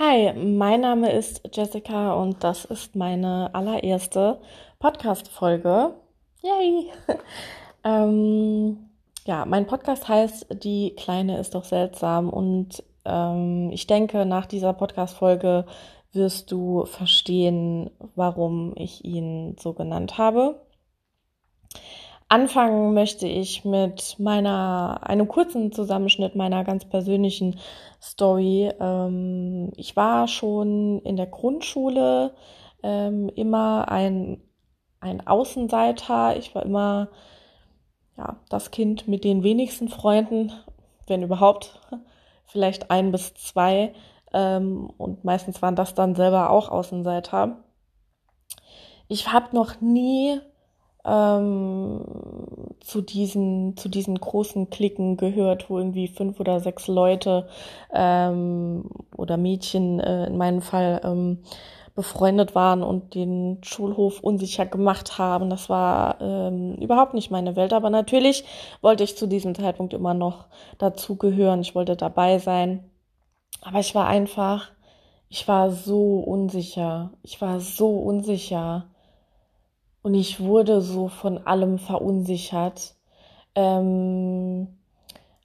Hi, mein Name ist Jessica und das ist meine allererste Podcast-Folge. Yay! ähm, ja, mein Podcast heißt Die Kleine ist doch seltsam und ähm, ich denke, nach dieser Podcast-Folge wirst du verstehen, warum ich ihn so genannt habe. Anfangen möchte ich mit meiner, einem kurzen Zusammenschnitt meiner ganz persönlichen Story. Ähm, ich war schon in der Grundschule ähm, immer ein, ein Außenseiter. Ich war immer ja, das Kind mit den wenigsten Freunden, wenn überhaupt, vielleicht ein bis zwei. Ähm, und meistens waren das dann selber auch Außenseiter. Ich habe noch nie ähm, zu diesen zu diesen großen Klicken gehört, wo irgendwie fünf oder sechs Leute ähm, oder Mädchen äh, in meinem Fall ähm, befreundet waren und den Schulhof unsicher gemacht haben. Das war ähm, überhaupt nicht meine Welt. Aber natürlich wollte ich zu diesem Zeitpunkt immer noch dazugehören. Ich wollte dabei sein. Aber ich war einfach, ich war so unsicher. Ich war so unsicher. Und ich wurde so von allem verunsichert. Ähm,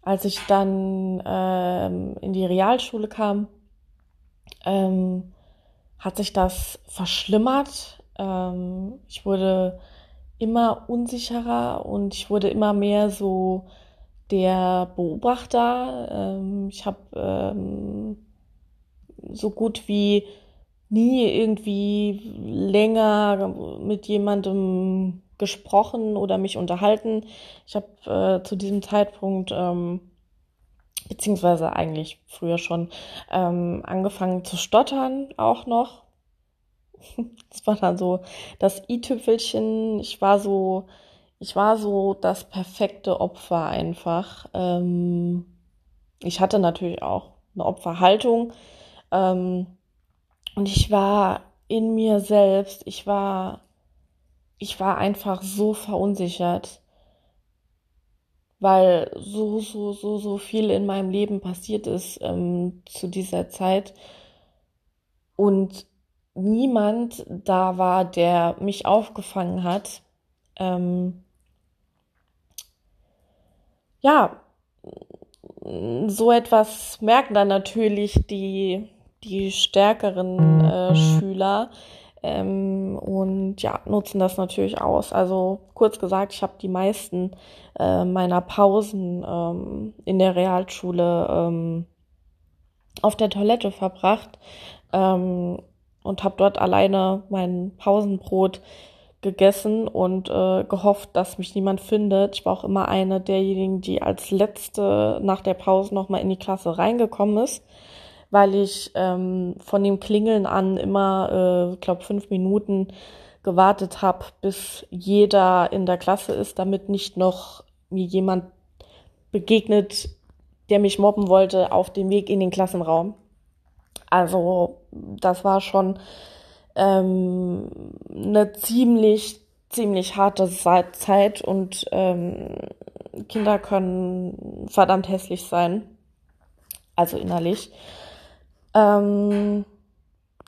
als ich dann ähm, in die Realschule kam, ähm, hat sich das verschlimmert. Ähm, ich wurde immer unsicherer und ich wurde immer mehr so der Beobachter. Ähm, ich habe ähm, so gut wie nie irgendwie länger mit jemandem gesprochen oder mich unterhalten. Ich habe äh, zu diesem Zeitpunkt, ähm, beziehungsweise eigentlich früher schon, ähm, angefangen zu stottern auch noch. Das war dann so das i-Tüpfelchen. Ich war so, ich war so das perfekte Opfer einfach. Ähm, ich hatte natürlich auch eine Opferhaltung. Ähm, und ich war in mir selbst, ich war, ich war einfach so verunsichert, weil so, so, so, so viel in meinem Leben passiert ist ähm, zu dieser Zeit. Und niemand da war, der mich aufgefangen hat. Ähm, ja, so etwas merken dann natürlich die die stärkeren äh, Schüler ähm, und ja, nutzen das natürlich aus. Also kurz gesagt, ich habe die meisten äh, meiner Pausen ähm, in der Realschule ähm, auf der Toilette verbracht ähm, und habe dort alleine mein Pausenbrot gegessen und äh, gehofft, dass mich niemand findet. Ich war auch immer eine derjenigen, die als letzte nach der Pause nochmal in die Klasse reingekommen ist weil ich ähm, von dem Klingeln an immer, äh, glaube fünf Minuten gewartet habe, bis jeder in der Klasse ist, damit nicht noch mir jemand begegnet, der mich mobben wollte auf dem Weg in den Klassenraum. Also das war schon ähm, eine ziemlich, ziemlich harte Zeit und ähm, Kinder können verdammt hässlich sein, also innerlich. Ähm,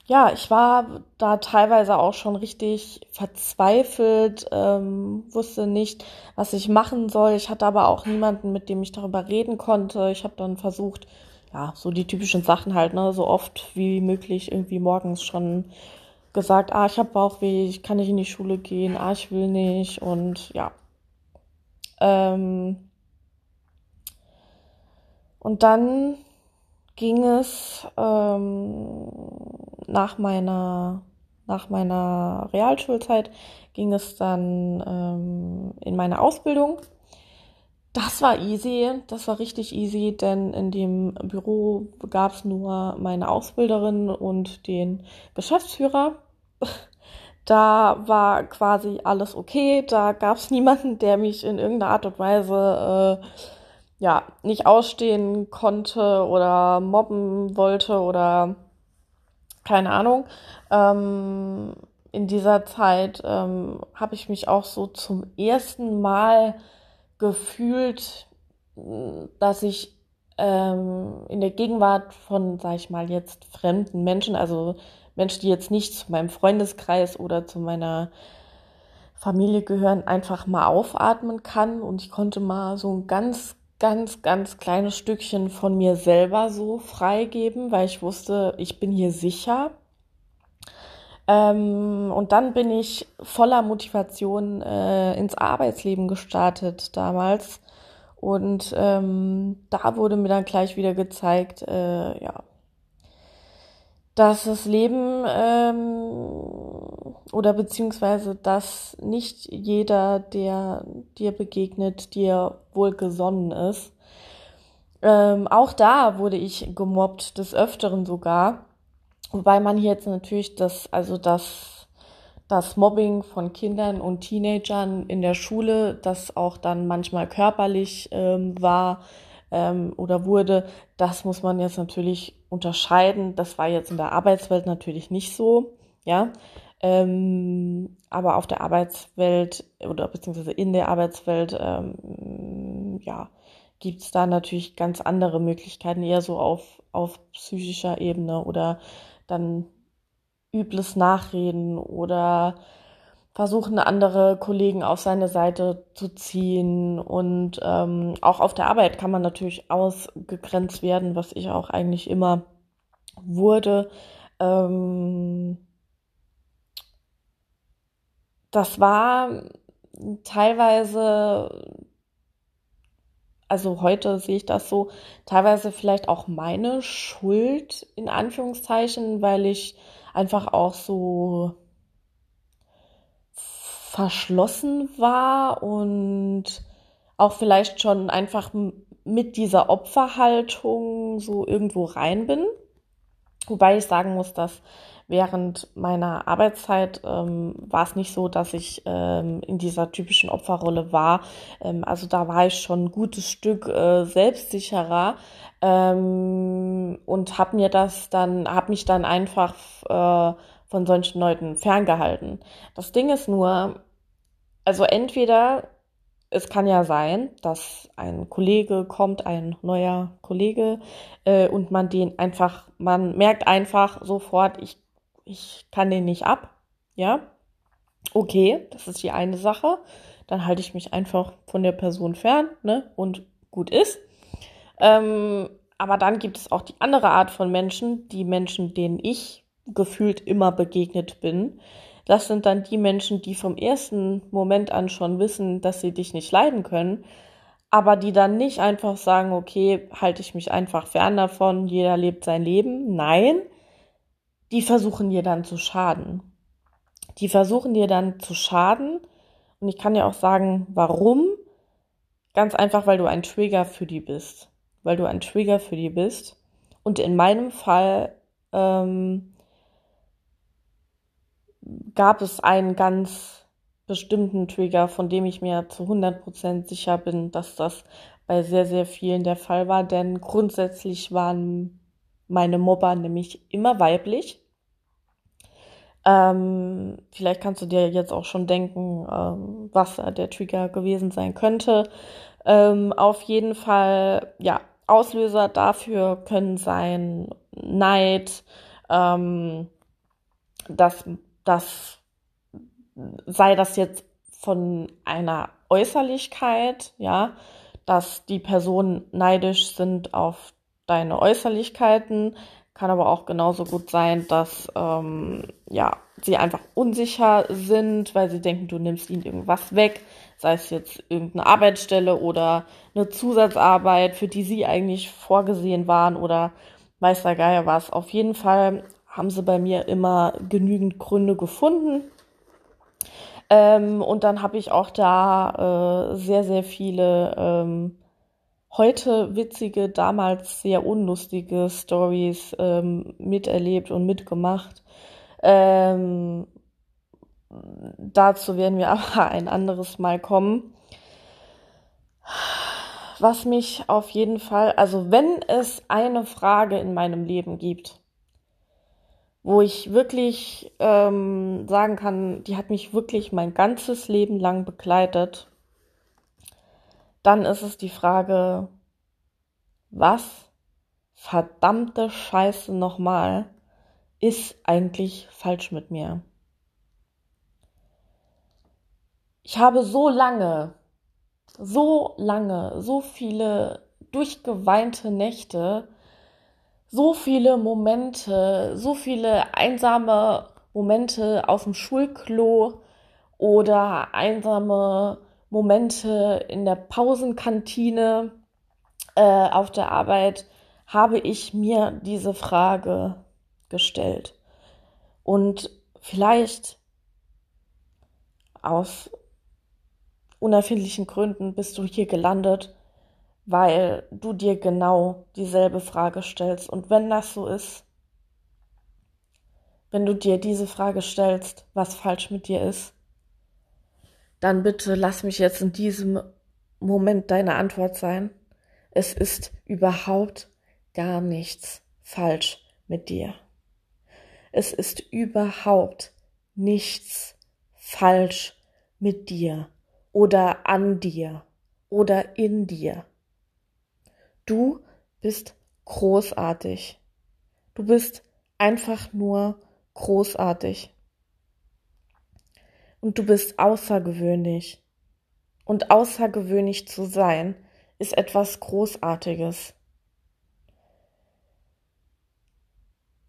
ja, ich war da teilweise auch schon richtig verzweifelt, ähm, wusste nicht, was ich machen soll. Ich hatte aber auch niemanden, mit dem ich darüber reden konnte. Ich habe dann versucht, ja, so die typischen Sachen halt, ne, so oft wie möglich irgendwie morgens schon gesagt, ah, ich habe Bauchweh, ich kann nicht in die Schule gehen, ah, ich will nicht und ja. Ähm, und dann ging es ähm, nach meiner nach meiner Realschulzeit ging es dann ähm, in meine Ausbildung. Das war easy, das war richtig easy, denn in dem Büro gab es nur meine Ausbilderin und den Geschäftsführer. Da war quasi alles okay, da gab es niemanden, der mich in irgendeiner Art und Weise äh, ja, nicht ausstehen konnte oder mobben wollte oder keine Ahnung. Ähm, in dieser Zeit ähm, habe ich mich auch so zum ersten Mal gefühlt, dass ich ähm, in der Gegenwart von, sag ich mal, jetzt fremden Menschen, also Menschen, die jetzt nicht zu meinem Freundeskreis oder zu meiner Familie gehören, einfach mal aufatmen kann. Und ich konnte mal so ein ganz, ganz, ganz kleines Stückchen von mir selber so freigeben, weil ich wusste, ich bin hier sicher. Ähm, und dann bin ich voller Motivation äh, ins Arbeitsleben gestartet damals. Und ähm, da wurde mir dann gleich wieder gezeigt, äh, ja, dass das Leben ähm, oder beziehungsweise dass nicht jeder, der dir begegnet, dir wohlgesonnen ist. Ähm, auch da wurde ich gemobbt, des Öfteren sogar. Wobei man hier jetzt natürlich das, also das, das Mobbing von Kindern und Teenagern in der Schule, das auch dann manchmal körperlich ähm, war ähm, oder wurde, das muss man jetzt natürlich unterscheiden. Das war jetzt in der Arbeitswelt natürlich nicht so, ja. Ähm, aber auf der Arbeitswelt oder beziehungsweise in der Arbeitswelt, ähm, ja, gibt es da natürlich ganz andere Möglichkeiten, eher so auf, auf psychischer Ebene oder dann übles Nachreden oder versuchen, andere Kollegen auf seine Seite zu ziehen. Und ähm, auch auf der Arbeit kann man natürlich ausgegrenzt werden, was ich auch eigentlich immer wurde. Ähm, das war teilweise, also heute sehe ich das so, teilweise vielleicht auch meine Schuld in Anführungszeichen, weil ich einfach auch so verschlossen war und auch vielleicht schon einfach mit dieser Opferhaltung so irgendwo rein bin. Wobei ich sagen muss, dass während meiner Arbeitszeit ähm, war es nicht so, dass ich ähm, in dieser typischen Opferrolle war. Ähm, also da war ich schon ein gutes Stück äh, selbstsicherer ähm, und habe mir das dann, habe mich dann einfach äh, von solchen Leuten ferngehalten. Das Ding ist nur, also entweder es kann ja sein, dass ein Kollege kommt, ein neuer Kollege, äh, und man den einfach, man merkt einfach sofort, ich, ich kann den nicht ab. Ja, okay, das ist die eine Sache. Dann halte ich mich einfach von der Person fern, ne? Und gut ist. Ähm, aber dann gibt es auch die andere Art von Menschen, die Menschen, denen ich gefühlt immer begegnet bin, das sind dann die Menschen, die vom ersten Moment an schon wissen, dass sie dich nicht leiden können, aber die dann nicht einfach sagen, okay, halte ich mich einfach fern davon, jeder lebt sein Leben. Nein, die versuchen dir dann zu schaden. Die versuchen dir dann zu schaden. Und ich kann dir auch sagen, warum. Ganz einfach, weil du ein Trigger für die bist. Weil du ein Trigger für die bist. Und in meinem Fall ähm, gab es einen ganz bestimmten Trigger, von dem ich mir zu 100% sicher bin, dass das bei sehr, sehr vielen der Fall war, denn grundsätzlich waren meine Mobber nämlich immer weiblich. Ähm, vielleicht kannst du dir jetzt auch schon denken, ähm, was der Trigger gewesen sein könnte. Ähm, auf jeden Fall, ja, Auslöser dafür können sein Neid, ähm, dass das sei das jetzt von einer Äußerlichkeit, ja, dass die Personen neidisch sind auf deine Äußerlichkeiten, kann aber auch genauso gut sein, dass ähm, ja sie einfach unsicher sind, weil sie denken, du nimmst ihnen irgendwas weg, sei es jetzt irgendeine Arbeitsstelle oder eine Zusatzarbeit, für die sie eigentlich vorgesehen waren oder weiß der Geier was. Auf jeden Fall haben sie bei mir immer genügend Gründe gefunden. Ähm, und dann habe ich auch da äh, sehr, sehr viele ähm, heute witzige, damals sehr unlustige Stories ähm, miterlebt und mitgemacht. Ähm, dazu werden wir aber ein anderes Mal kommen. Was mich auf jeden Fall, also wenn es eine Frage in meinem Leben gibt, wo ich wirklich ähm, sagen kann, die hat mich wirklich mein ganzes Leben lang begleitet, dann ist es die Frage, was verdammte Scheiße nochmal ist eigentlich falsch mit mir? Ich habe so lange, so lange, so viele durchgeweinte Nächte, so viele Momente, so viele einsame Momente auf dem Schulklo oder einsame Momente in der Pausenkantine äh, auf der Arbeit habe ich mir diese Frage gestellt. Und vielleicht aus unerfindlichen Gründen bist du hier gelandet, weil du dir genau dieselbe Frage stellst. Und wenn das so ist, wenn du dir diese Frage stellst, was falsch mit dir ist, dann bitte lass mich jetzt in diesem Moment deine Antwort sein. Es ist überhaupt gar nichts falsch mit dir. Es ist überhaupt nichts falsch mit dir oder an dir oder in dir. Du bist großartig. Du bist einfach nur großartig. Und du bist außergewöhnlich. Und außergewöhnlich zu sein ist etwas Großartiges.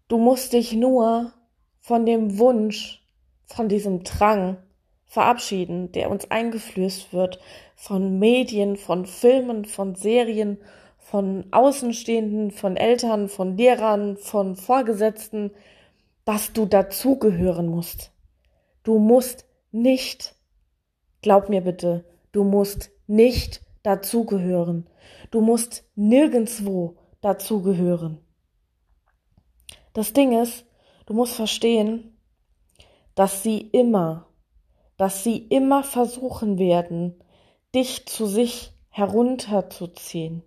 Du musst dich nur von dem Wunsch, von diesem Drang verabschieden, der uns eingeflößt wird von Medien, von Filmen, von Serien, von Außenstehenden, von Eltern, von Lehrern, von Vorgesetzten, dass du dazugehören musst. Du musst nicht, glaub mir bitte, du musst nicht dazugehören. Du musst nirgendswo dazugehören. Das Ding ist, du musst verstehen, dass sie immer, dass sie immer versuchen werden, dich zu sich herunterzuziehen.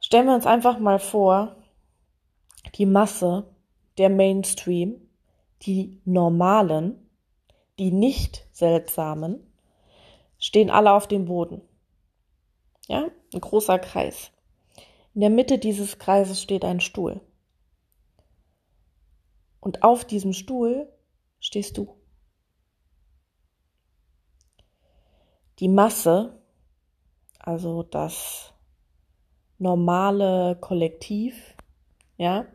Stellen wir uns einfach mal vor, die Masse, der Mainstream, die normalen, die nicht seltsamen, stehen alle auf dem Boden. Ja, ein großer Kreis. In der Mitte dieses Kreises steht ein Stuhl. Und auf diesem Stuhl stehst du. Die Masse, also das normale Kollektiv, ja,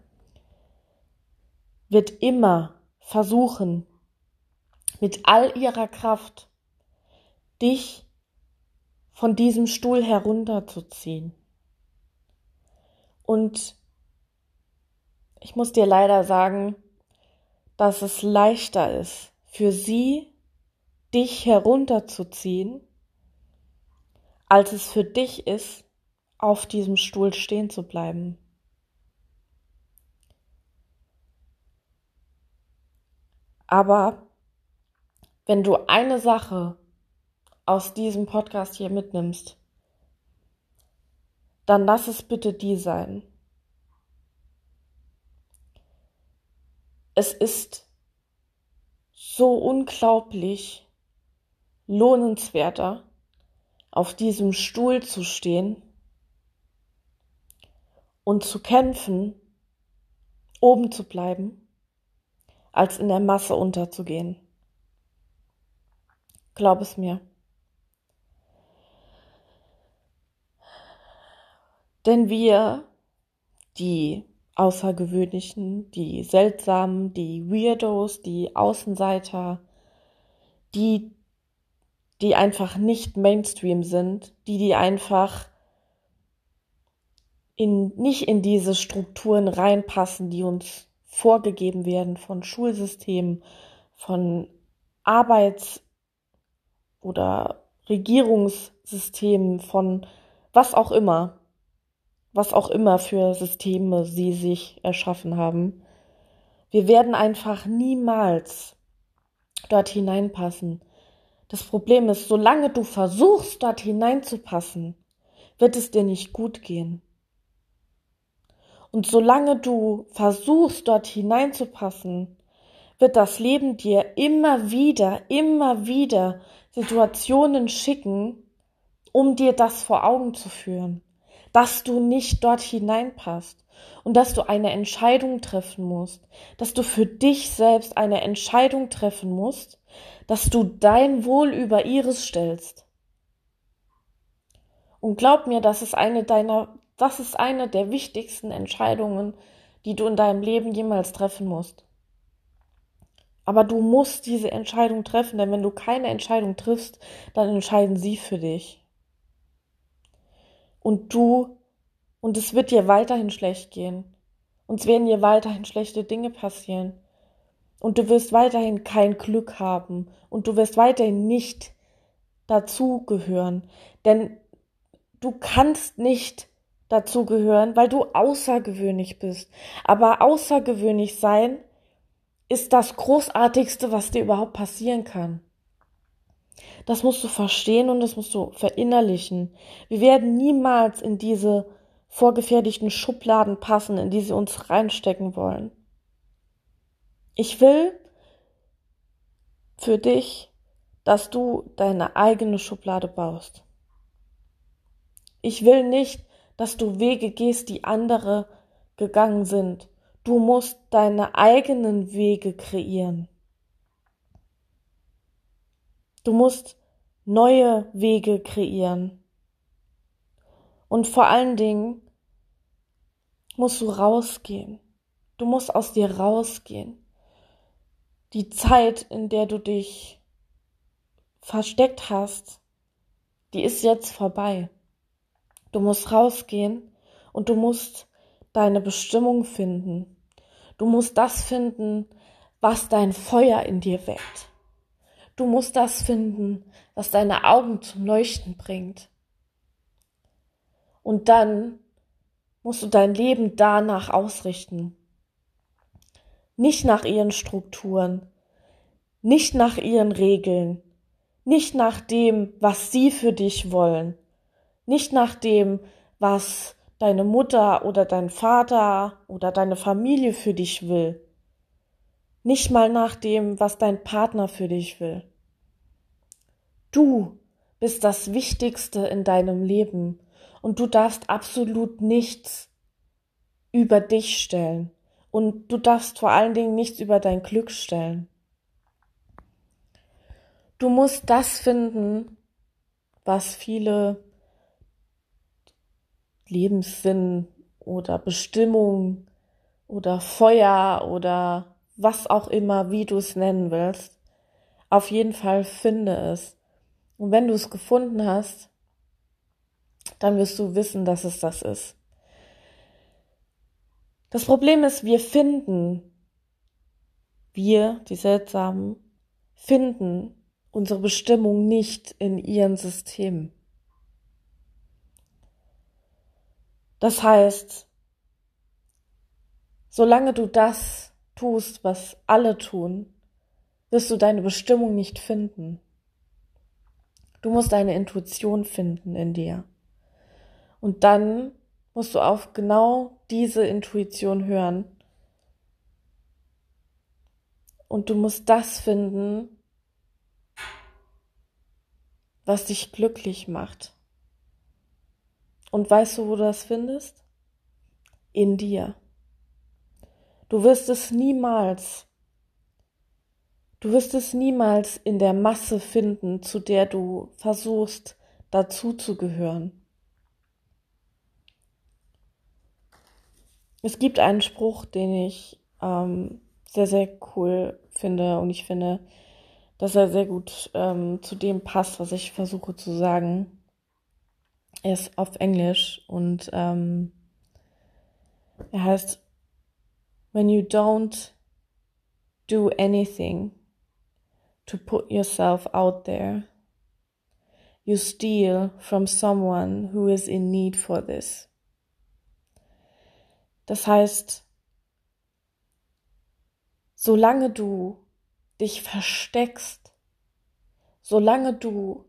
wird immer versuchen, mit all ihrer Kraft dich von diesem Stuhl herunterzuziehen. Und ich muss dir leider sagen, dass es leichter ist, für sie dich herunterzuziehen, als es für dich ist, auf diesem Stuhl stehen zu bleiben. Aber wenn du eine Sache aus diesem Podcast hier mitnimmst, dann lass es bitte die sein. Es ist so unglaublich lohnenswerter, auf diesem Stuhl zu stehen und zu kämpfen, oben zu bleiben, als in der Masse unterzugehen. Glaub es mir. Denn wir, die Außergewöhnlichen, die Seltsamen, die Weirdos, die Außenseiter, die, die einfach nicht Mainstream sind, die, die einfach in, nicht in diese Strukturen reinpassen, die uns vorgegeben werden von Schulsystemen, von Arbeits- oder Regierungssystemen, von was auch immer, was auch immer für Systeme sie sich erschaffen haben. Wir werden einfach niemals dort hineinpassen. Das Problem ist, solange du versuchst, dort hineinzupassen, wird es dir nicht gut gehen. Und solange du versuchst, dort hineinzupassen, wird das Leben dir immer wieder, immer wieder Situationen schicken, um dir das vor Augen zu führen, dass du nicht dort hineinpasst und dass du eine Entscheidung treffen musst, dass du für dich selbst eine Entscheidung treffen musst, dass du dein Wohl über ihres stellst. Und glaub mir, das ist eine deiner, das ist eine der wichtigsten Entscheidungen, die du in deinem Leben jemals treffen musst. Aber du musst diese Entscheidung treffen, denn wenn du keine Entscheidung triffst, dann entscheiden sie für dich. Und du, und es wird dir weiterhin schlecht gehen. Und es werden dir weiterhin schlechte Dinge passieren. Und du wirst weiterhin kein Glück haben. Und du wirst weiterhin nicht dazugehören. Denn du kannst nicht dazugehören, weil du außergewöhnlich bist. Aber außergewöhnlich sein ist das Großartigste, was dir überhaupt passieren kann. Das musst du verstehen und das musst du verinnerlichen. Wir werden niemals in diese vorgefertigten Schubladen passen, in die sie uns reinstecken wollen. Ich will für dich, dass du deine eigene Schublade baust. Ich will nicht, dass du Wege gehst, die andere gegangen sind. Du musst deine eigenen Wege kreieren. Du musst neue Wege kreieren. Und vor allen Dingen musst du rausgehen. Du musst aus dir rausgehen. Die Zeit, in der du dich versteckt hast, die ist jetzt vorbei. Du musst rausgehen und du musst deine Bestimmung finden. Du musst das finden, was dein Feuer in dir weckt. Du musst das finden, was deine Augen zum Leuchten bringt. Und dann musst du dein Leben danach ausrichten. Nicht nach ihren Strukturen, nicht nach ihren Regeln, nicht nach dem, was sie für dich wollen, nicht nach dem, was deine Mutter oder dein Vater oder deine Familie für dich will. Nicht mal nach dem, was dein Partner für dich will. Du bist das Wichtigste in deinem Leben und du darfst absolut nichts über dich stellen und du darfst vor allen Dingen nichts über dein Glück stellen. Du musst das finden, was viele Lebenssinn oder Bestimmung oder Feuer oder was auch immer, wie du es nennen willst. Auf jeden Fall finde es. Und wenn du es gefunden hast, dann wirst du wissen, dass es das ist. Das Problem ist, wir finden, wir, die Seltsamen, finden unsere Bestimmung nicht in ihren Systemen. Das heißt, solange du das tust, was alle tun, wirst du deine Bestimmung nicht finden. Du musst deine Intuition finden in dir. Und dann musst du auf genau diese Intuition hören. Und du musst das finden, was dich glücklich macht. Und weißt du, wo du das findest? In dir. Du wirst es niemals, du wirst es niemals in der Masse finden, zu der du versuchst, dazu zu gehören. Es gibt einen Spruch, den ich ähm, sehr, sehr cool finde und ich finde, dass er sehr gut ähm, zu dem passt, was ich versuche zu sagen. Er ist auf Englisch und ähm, er heißt When you don't do anything to put yourself out there, you steal from someone who is in need for this. Das heißt, solange du dich versteckst, solange du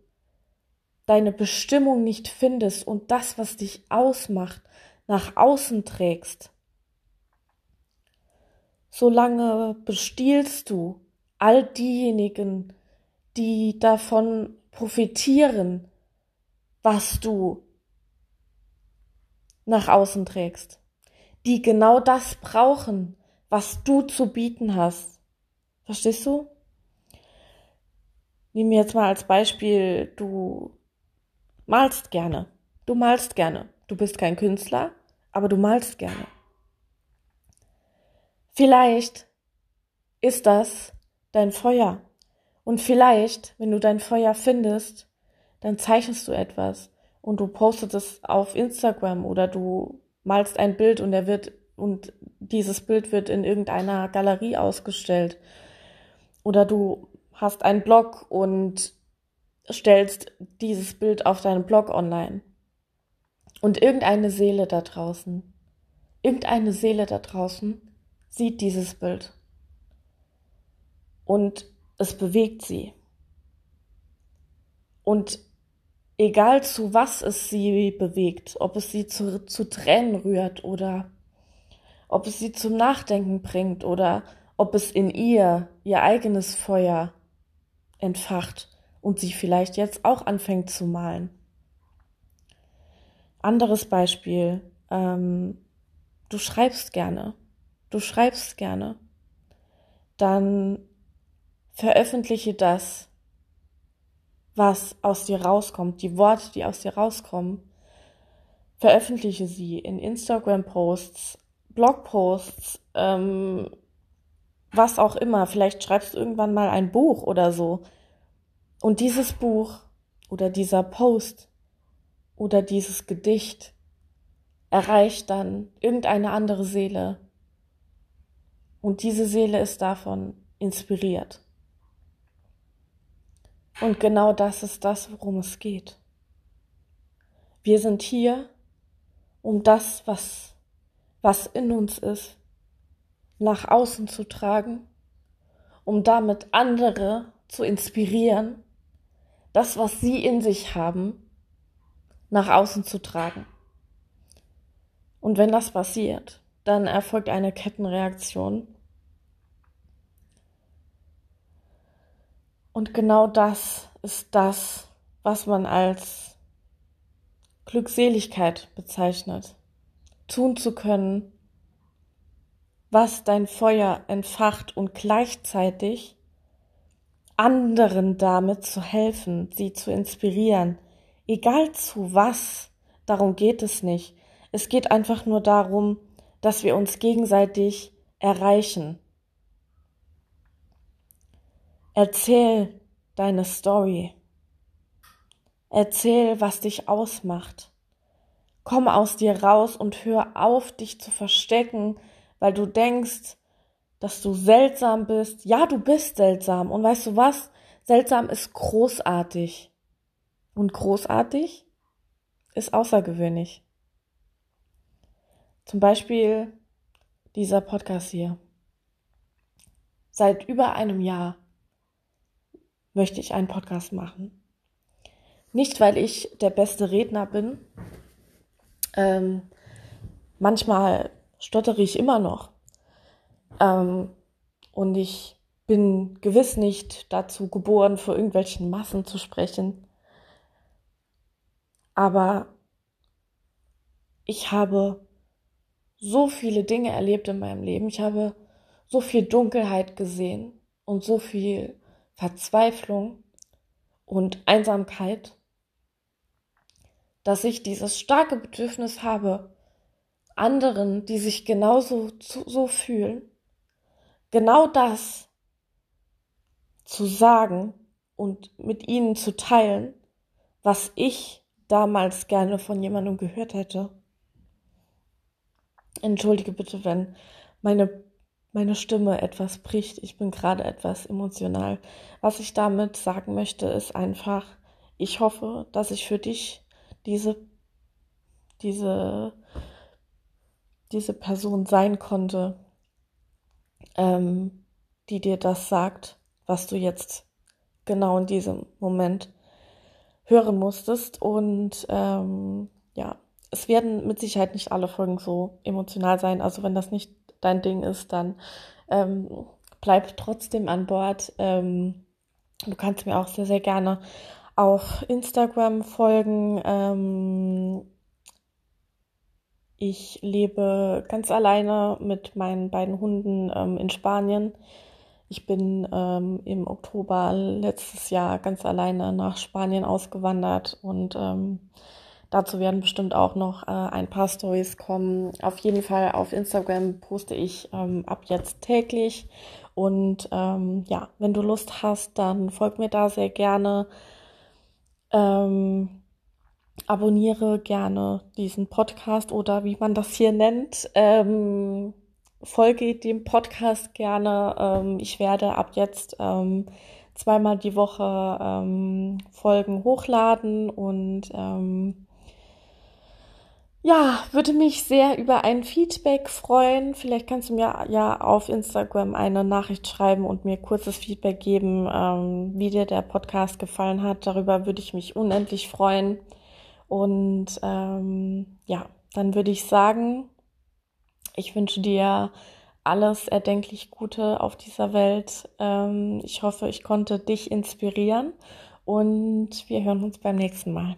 deine Bestimmung nicht findest und das, was dich ausmacht, nach außen trägst, solange bestiehlst du all diejenigen, die davon profitieren, was du nach außen trägst, die genau das brauchen, was du zu bieten hast. Verstehst du? Nehmen wir jetzt mal als Beispiel, du malst gerne. Du malst gerne. Du bist kein Künstler, aber du malst gerne. Vielleicht ist das dein Feuer. Und vielleicht, wenn du dein Feuer findest, dann zeichnest du etwas und du postest es auf Instagram oder du malst ein Bild und er wird und dieses Bild wird in irgendeiner Galerie ausgestellt. Oder du hast einen Blog und stellst dieses Bild auf deinem Blog online. Und irgendeine Seele da draußen, irgendeine Seele da draußen sieht dieses Bild. Und es bewegt sie. Und egal zu was es sie bewegt, ob es sie zu, zu Tränen rührt oder ob es sie zum Nachdenken bringt oder ob es in ihr ihr eigenes Feuer entfacht und sie vielleicht jetzt auch anfängt zu malen. Anderes Beispiel, ähm, du schreibst gerne, du schreibst gerne, dann veröffentliche das, was aus dir rauskommt, die Worte, die aus dir rauskommen, veröffentliche sie in Instagram-Posts, Blogposts, ähm, was auch immer. Vielleicht schreibst du irgendwann mal ein Buch oder so. Und dieses Buch oder dieser Post oder dieses Gedicht erreicht dann irgendeine andere Seele. Und diese Seele ist davon inspiriert. Und genau das ist das, worum es geht. Wir sind hier, um das, was, was in uns ist, nach außen zu tragen, um damit andere zu inspirieren, das, was sie in sich haben, nach außen zu tragen. Und wenn das passiert, dann erfolgt eine Kettenreaktion Und genau das ist das, was man als Glückseligkeit bezeichnet. Tun zu können, was dein Feuer entfacht und gleichzeitig anderen damit zu helfen, sie zu inspirieren. Egal zu was, darum geht es nicht. Es geht einfach nur darum, dass wir uns gegenseitig erreichen. Erzähl deine Story. Erzähl, was dich ausmacht. Komm aus dir raus und hör auf, dich zu verstecken, weil du denkst, dass du seltsam bist. Ja, du bist seltsam. Und weißt du was? Seltsam ist großartig. Und großartig ist außergewöhnlich. Zum Beispiel dieser Podcast hier. Seit über einem Jahr möchte ich einen Podcast machen. Nicht, weil ich der beste Redner bin. Ähm, manchmal stottere ich immer noch. Ähm, und ich bin gewiss nicht dazu geboren, vor irgendwelchen Massen zu sprechen. Aber ich habe so viele Dinge erlebt in meinem Leben. Ich habe so viel Dunkelheit gesehen und so viel Verzweiflung und Einsamkeit, dass ich dieses starke Bedürfnis habe, anderen, die sich genauso so fühlen, genau das zu sagen und mit ihnen zu teilen, was ich damals gerne von jemandem gehört hätte. Entschuldige bitte, wenn meine meine Stimme etwas bricht. Ich bin gerade etwas emotional. Was ich damit sagen möchte, ist einfach, ich hoffe, dass ich für dich diese, diese, diese Person sein konnte, ähm, die dir das sagt, was du jetzt genau in diesem Moment hören musstest. Und ähm, ja, es werden mit Sicherheit nicht alle Folgen so emotional sein. Also wenn das nicht dein Ding ist, dann ähm, bleib trotzdem an Bord. Ähm, du kannst mir auch sehr, sehr gerne auf Instagram folgen. Ähm, ich lebe ganz alleine mit meinen beiden Hunden ähm, in Spanien. Ich bin ähm, im Oktober letztes Jahr ganz alleine nach Spanien ausgewandert und ähm, dazu werden bestimmt auch noch äh, ein paar Stories kommen. Auf jeden Fall auf Instagram poste ich ähm, ab jetzt täglich und ähm, ja, wenn du Lust hast, dann folg mir da sehr gerne. Ähm, abonniere gerne diesen Podcast oder wie man das hier nennt. Ähm, folge dem Podcast gerne. Ähm, ich werde ab jetzt ähm, zweimal die Woche ähm, Folgen hochladen und ähm, ja, würde mich sehr über ein Feedback freuen. Vielleicht kannst du mir ja auf Instagram eine Nachricht schreiben und mir kurzes Feedback geben, ähm, wie dir der Podcast gefallen hat. Darüber würde ich mich unendlich freuen. Und ähm, ja, dann würde ich sagen, ich wünsche dir alles erdenklich Gute auf dieser Welt. Ähm, ich hoffe, ich konnte dich inspirieren und wir hören uns beim nächsten Mal.